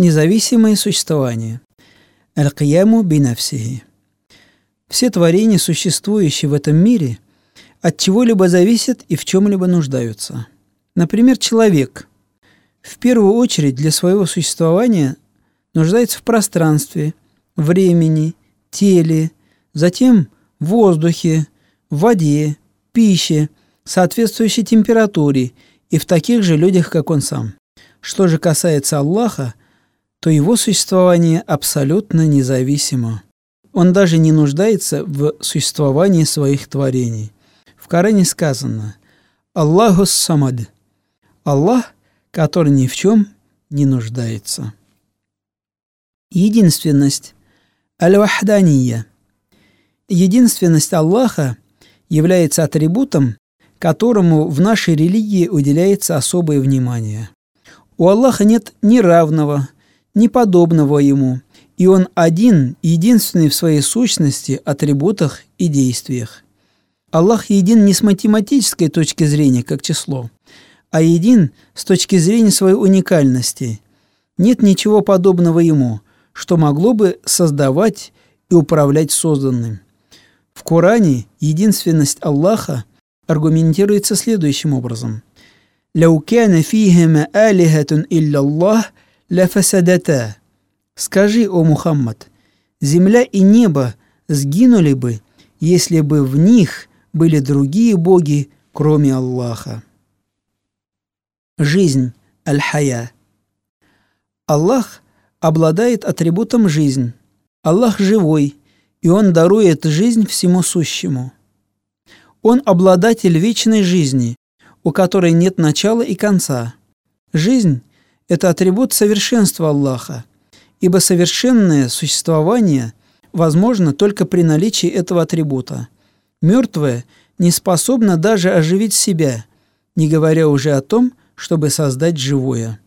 Независимое существование. Аль-Кияму бинавсихи. Все творения, существующие в этом мире, от чего-либо зависят и в чем-либо нуждаются. Например, человек в первую очередь для своего существования нуждается в пространстве, времени, теле, затем в воздухе, в воде, пище, соответствующей температуре и в таких же людях, как он сам. Что же касается Аллаха, то его существование абсолютно независимо. Он даже не нуждается в существовании своих творений. В Коране сказано «Аллаху самад» – Аллах, который ни в чем не нуждается. Единственность – аль-вахдания. Единственность Аллаха является атрибутом, которому в нашей религии уделяется особое внимание. У Аллаха нет ни равного – неподобного ему, и он один, единственный в своей сущности, атрибутах и действиях. Аллах един не с математической точки зрения, как число, а един с точки зрения своей уникальности. Нет ничего подобного ему, что могло бы создавать и управлять созданным. В Коране единственность Аллаха аргументируется следующим образом. «Лау кана фихима алихатун илля Аллах, ляфасадата. Скажи, о Мухаммад, земля и небо сгинули бы, если бы в них были другие боги, кроме Аллаха. Жизнь, аль-хая. Аллах обладает атрибутом жизнь. Аллах живой, и Он дарует жизнь всему сущему. Он обладатель вечной жизни, у которой нет начала и конца. Жизнь это атрибут совершенства Аллаха, ибо совершенное существование возможно только при наличии этого атрибута. Мертвое не способно даже оживить себя, не говоря уже о том, чтобы создать живое.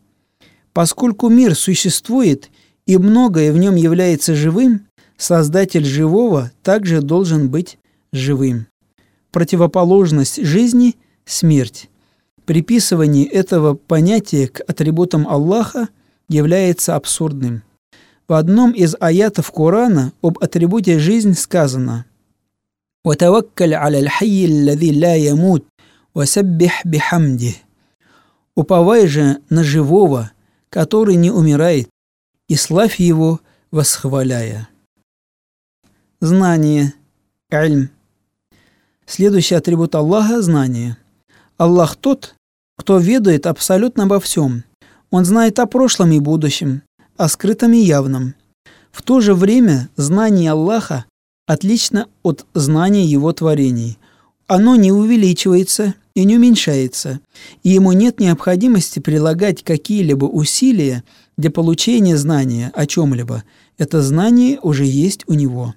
Поскольку мир существует и многое в нем является живым, создатель живого также должен быть живым. Противоположность жизни – смерть. Приписывание этого понятия к атрибутам Аллаха является абсурдным. В одном из аятов Корана об атрибуте «жизнь» сказано «Ватаваккаль аля хайи аллади ла ямут, васаббих бихамди». «Уповай же на живого, который не умирает, и славь его, восхваляя». Знание, альм. Следующий атрибут Аллаха – знание – Аллах тот, кто ведает абсолютно обо всем. Он знает о прошлом и будущем, о скрытом и явном. В то же время знание Аллаха отлично от знания Его творений. Оно не увеличивается и не уменьшается, и ему нет необходимости прилагать какие-либо усилия для получения знания о чем-либо. Это знание уже есть у него.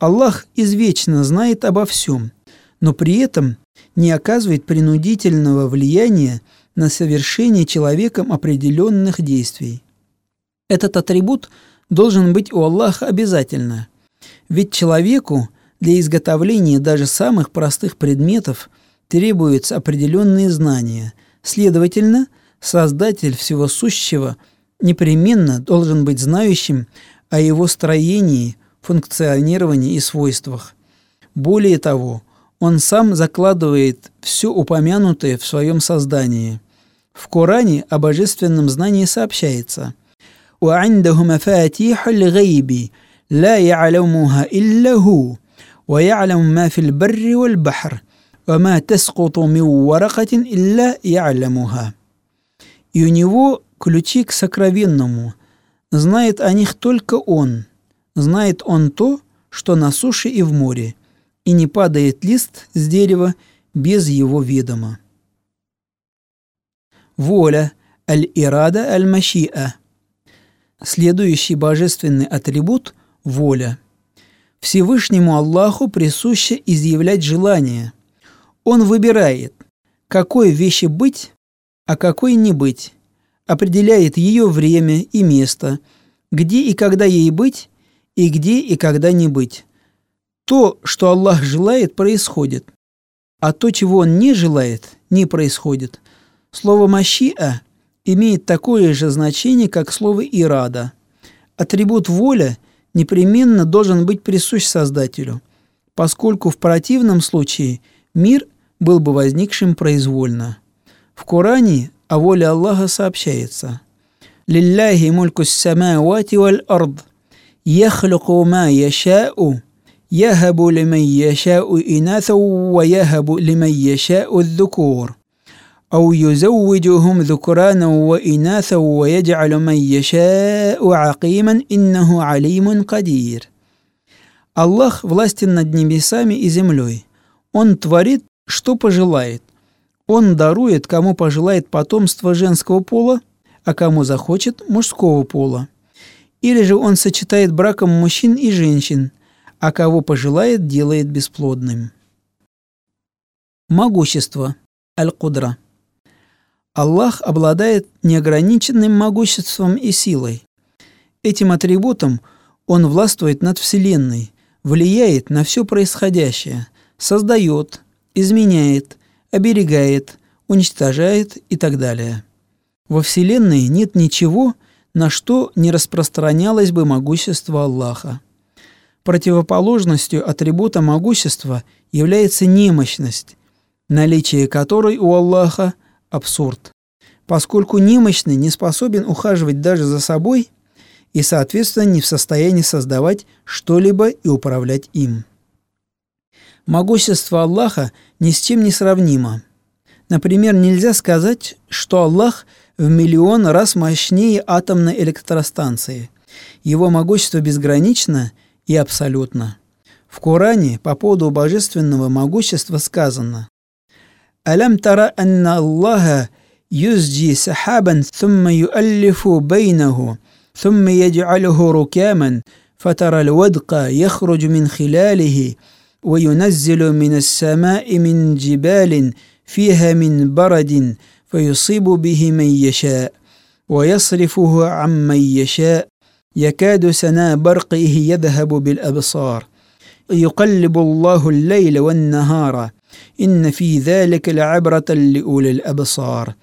Аллах извечно знает обо всем, но при этом не оказывает принудительного влияния на совершение человеком определенных действий. Этот атрибут должен быть у Аллаха обязательно, ведь человеку для изготовления даже самых простых предметов требуются определенные знания. Следовательно, Создатель всего сущего непременно должен быть знающим о его строении, функционировании и свойствах. Более того, он сам закладывает все упомянутое в своем создании. В Коране о божественном знании сообщается وعنده مفاتيح الغيب لا يعلمها إلا هو ويعلم ما في البر والبحر وما تسقط من ورقة إلا يعلمها И у него ключи к сокровенному. Знает о них только он. Знает он то, что на суше и в море – и не падает лист с дерева без его ведома. Воля аль-ирада аль-машиа. Следующий божественный атрибут – воля. Всевышнему Аллаху присуще изъявлять желание. Он выбирает, какой вещи быть, а какой не быть, определяет ее время и место, где и когда ей быть, и где и когда не быть, то, что Аллах желает, происходит, а то, чего Он не желает, не происходит. Слово «машиа» имеет такое же значение, как слово «ирада». Атрибут «воля» непременно должен быть присущ Создателю, поскольку в противном случае мир был бы возникшим произвольно. В Коране о воле Аллаха сообщается «Лилляхи мульку самавати валь ард, яхлюку ма яшау, яхабу лиман яшау инатау, ва яхабу лиман яшау الذكور». أو يزوجهم ذكرانا وإناثا ويجعل من يشاء عقيما إنه عليم قدير. Аллах властен над небесами и землей. Он творит, что пожелает. Он дарует, кому пожелает потомство женского пола, а кому захочет мужского пола. Или же он сочетает браком мужчин и женщин, а кого пожелает, делает бесплодным. Могущество. Аль-Кудра. Аллах обладает неограниченным могуществом и силой. Этим атрибутом Он властвует над Вселенной, влияет на все происходящее, создает, изменяет, оберегает, уничтожает и так далее. Во Вселенной нет ничего, на что не распространялось бы могущество Аллаха. Противоположностью атрибута могущества является немощность, наличие которой у Аллаха абсурд, поскольку немощный не способен ухаживать даже за собой и, соответственно, не в состоянии создавать что-либо и управлять им. Могущество Аллаха ни с чем не сравнимо. Например, нельзя сказать, что Аллах в миллион раз мощнее атомной электростанции. Его могущество безгранично и абсолютно. В Коране по поводу божественного могущества сказано ألم تر أن الله يزجي سحابا ثم يؤلف بينه ثم يجعله ركاما فترى الودق يخرج من خلاله وينزل من السماء من جبال فيها من برد فيصيب به من يشاء ويصرفه عمن يشاء يكاد سنا برقه يذهب بالابصار يقلب الله الليل والنهار إن في ذلك لعبرة لأولي الأبصار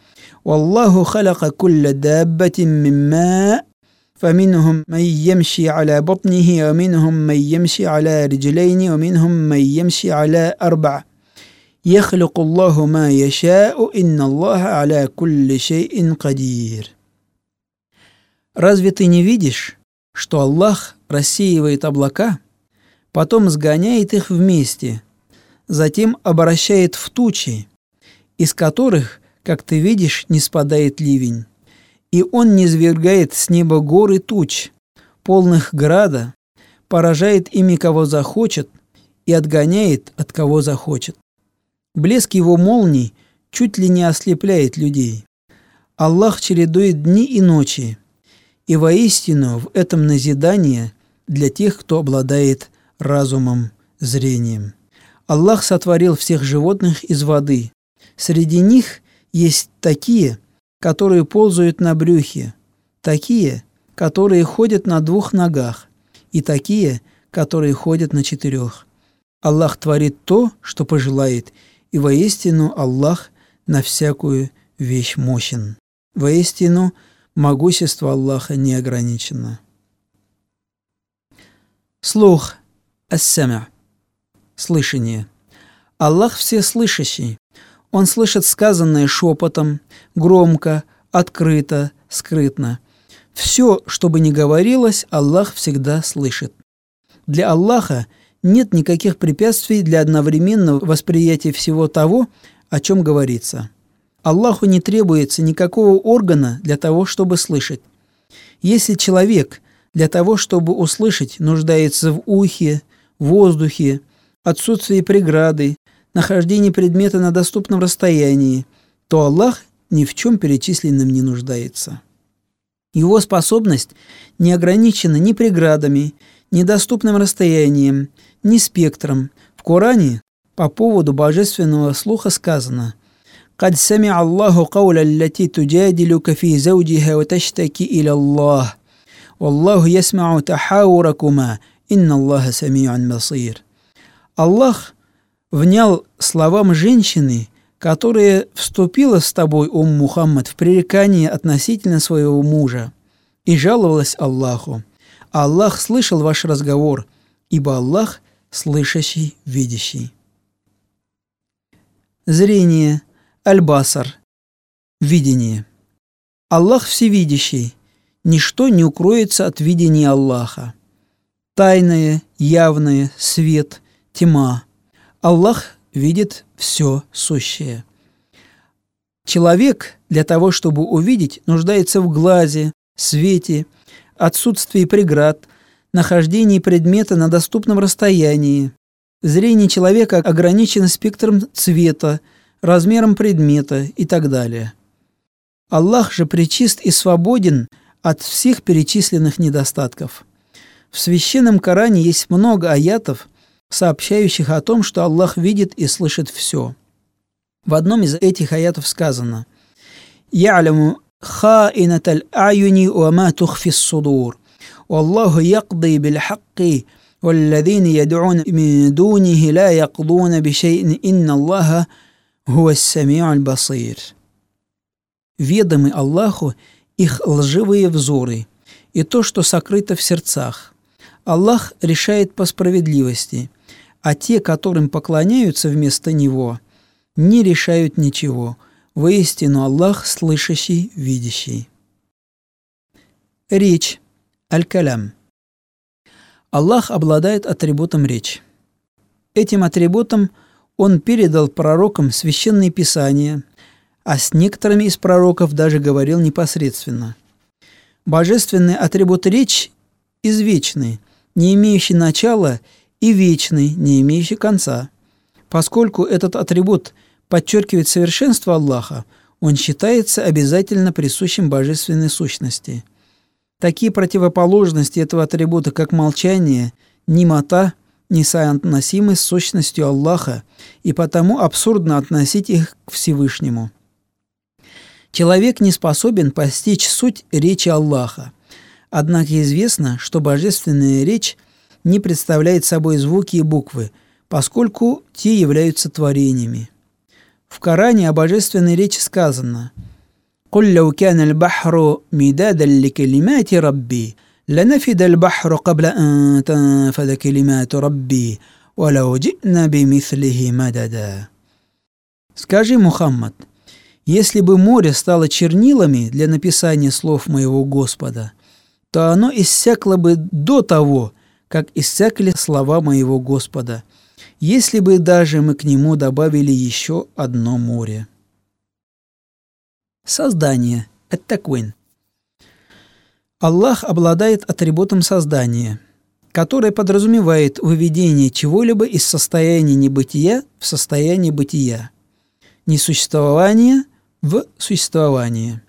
والله خلق كل دابة من ماء فمنهم من يمشي على بطنه ومنهم من يمشي على رجلين ومنهم من يمشي على أربع يخلق الله ما يشاء إن الله على كل شيء قدير Разве ты не видишь, что Аллах рассеивает облака, потом сгоняет их вместе – затем обращает в тучи, из которых, как ты видишь, не спадает ливень. И он не свергает с неба горы туч, полных града, поражает ими кого захочет и отгоняет от кого захочет. Блеск его молний чуть ли не ослепляет людей. Аллах чередует дни и ночи, и воистину в этом назидание для тех, кто обладает разумом, зрением. Аллах сотворил всех животных из воды. Среди них есть такие, которые ползают на брюхе, такие, которые ходят на двух ногах, и такие, которые ходят на четырех. Аллах творит то, что пожелает, и воистину Аллах на всякую вещь мощен. Воистину могущество Аллаха не ограничено. Слух. Ассамя слышание. Аллах всеслышащий. Он слышит сказанное шепотом, громко, открыто, скрытно. Все, что бы ни говорилось, Аллах всегда слышит. Для Аллаха нет никаких препятствий для одновременного восприятия всего того, о чем говорится. Аллаху не требуется никакого органа для того, чтобы слышать. Если человек для того, чтобы услышать, нуждается в ухе, воздухе, отсутствие преграды, нахождение предмета на доступном расстоянии, то Аллах ни в чем перечисленном не нуждается. Его способность не ограничена ни преградами, ни доступным расстоянием, ни спектром. В Коране по поводу божественного слуха сказано «Кад сами Аллаху кауля التي تجادلك في زوجها وتشتكي إلى الله والله يسمع تحاوركما إن الله سميع بصير» Аллах внял словам женщины, которая вступила с тобой, Ум Мухаммад, в пререкание относительно своего мужа и жаловалась Аллаху. Аллах слышал ваш разговор, ибо Аллах слышащий, видящий. Зрение, альбасар, видение. Аллах всевидящий, ничто не укроется от видения Аллаха. Тайное, явное, свет, тьма. Аллах видит все сущее. Человек для того, чтобы увидеть, нуждается в глазе, свете, отсутствии преград, нахождении предмета на доступном расстоянии. Зрение человека ограничено спектром цвета, размером предмета и так далее. Аллах же причист и свободен от всех перечисленных недостатков. В священном Коране есть много аятов, сообщающих о том, что Аллах видит и слышит все. В одном из этих аятов сказано «Я'ляму خائنة الأعين وما تخفي الصدور والله يقضي بالحق والذين يدعون من دونه لا يقضون بشيء إن الله басир. Ведомы Аллаху их лживые взоры и то, что сокрыто в сердцах. Аллах решает по справедливости, а те, которым поклоняются вместо Него, не решают ничего. Воистину Аллах слышащий, видящий. Речь. Аль-Калям. Аллах обладает атрибутом речь. Этим атрибутом – он передал пророкам священные писания, а с некоторыми из пророков даже говорил непосредственно. Божественный атрибут речь извечный, не имеющий начала, и вечный, не имеющий конца. Поскольку этот атрибут – подчеркивает совершенство Аллаха, он считается обязательно присущим божественной сущности. Такие противоположности этого атрибута, как молчание, немота, несоотносимы с сущностью Аллаха, и потому абсурдно относить их к Всевышнему. Человек не способен постичь суть речи Аллаха. Однако известно, что божественная речь не представляет собой звуки и буквы, поскольку те являются творениями. В Коране о божественной речи сказано «Куль лау кяна аль-бахру мидадан ликалимати рабби, لنفد البحر قبل أن تنفد كلمات ربي ولو جئنا بمثله مددا Скажи, Мухаммад, если бы море стало чернилами для написания слов моего Господа, то оно иссякло бы до того, как иссякли слова моего Господа – если бы даже мы к нему добавили еще одно море. Создание – это таквин. Аллах обладает атрибутом создания, которое подразумевает выведение чего-либо из состояния небытия в состояние бытия, несуществования в существование.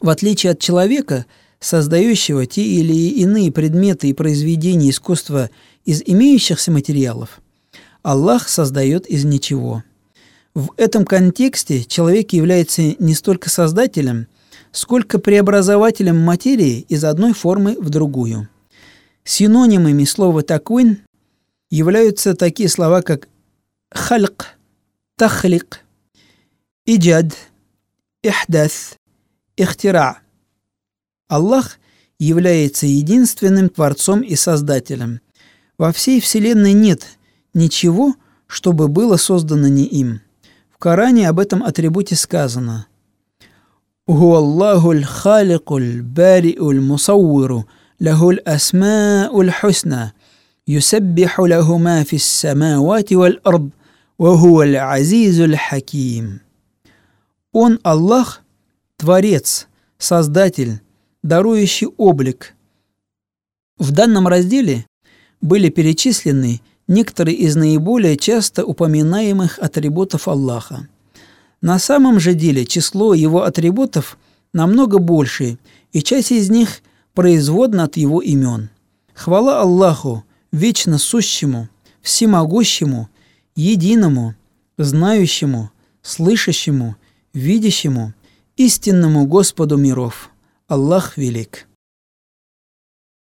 В отличие от человека, создающего те или иные предметы и произведения искусства из имеющихся материалов, Аллах создает из ничего. В этом контексте человек является не столько создателем, сколько преобразователем материи из одной формы в другую. Синонимами слова «таквин» являются такие слова, как «хальк», «тахлик», «иджад», «ихдас», «ихтира». Аллах является единственным Творцом и Создателем. Во всей Вселенной нет – ничего, чтобы было создано не им. В Коране об этом атрибуте сказано «Ху Аллахуль халикуль бариуль мусауиру лахуль асмауль хусна юсаббиху лаху ма фис самавати валь ард вахуаль азизуль хаким». Он Аллах, Творец, Создатель, дарующий облик. В данном разделе были перечислены некоторые из наиболее часто упоминаемых атрибутов Аллаха. На самом же деле число его атрибутов намного больше, и часть из них производна от его имен. Хвала Аллаху, вечно сущему, всемогущему, единому, знающему, слышащему, видящему, истинному Господу миров. Аллах велик.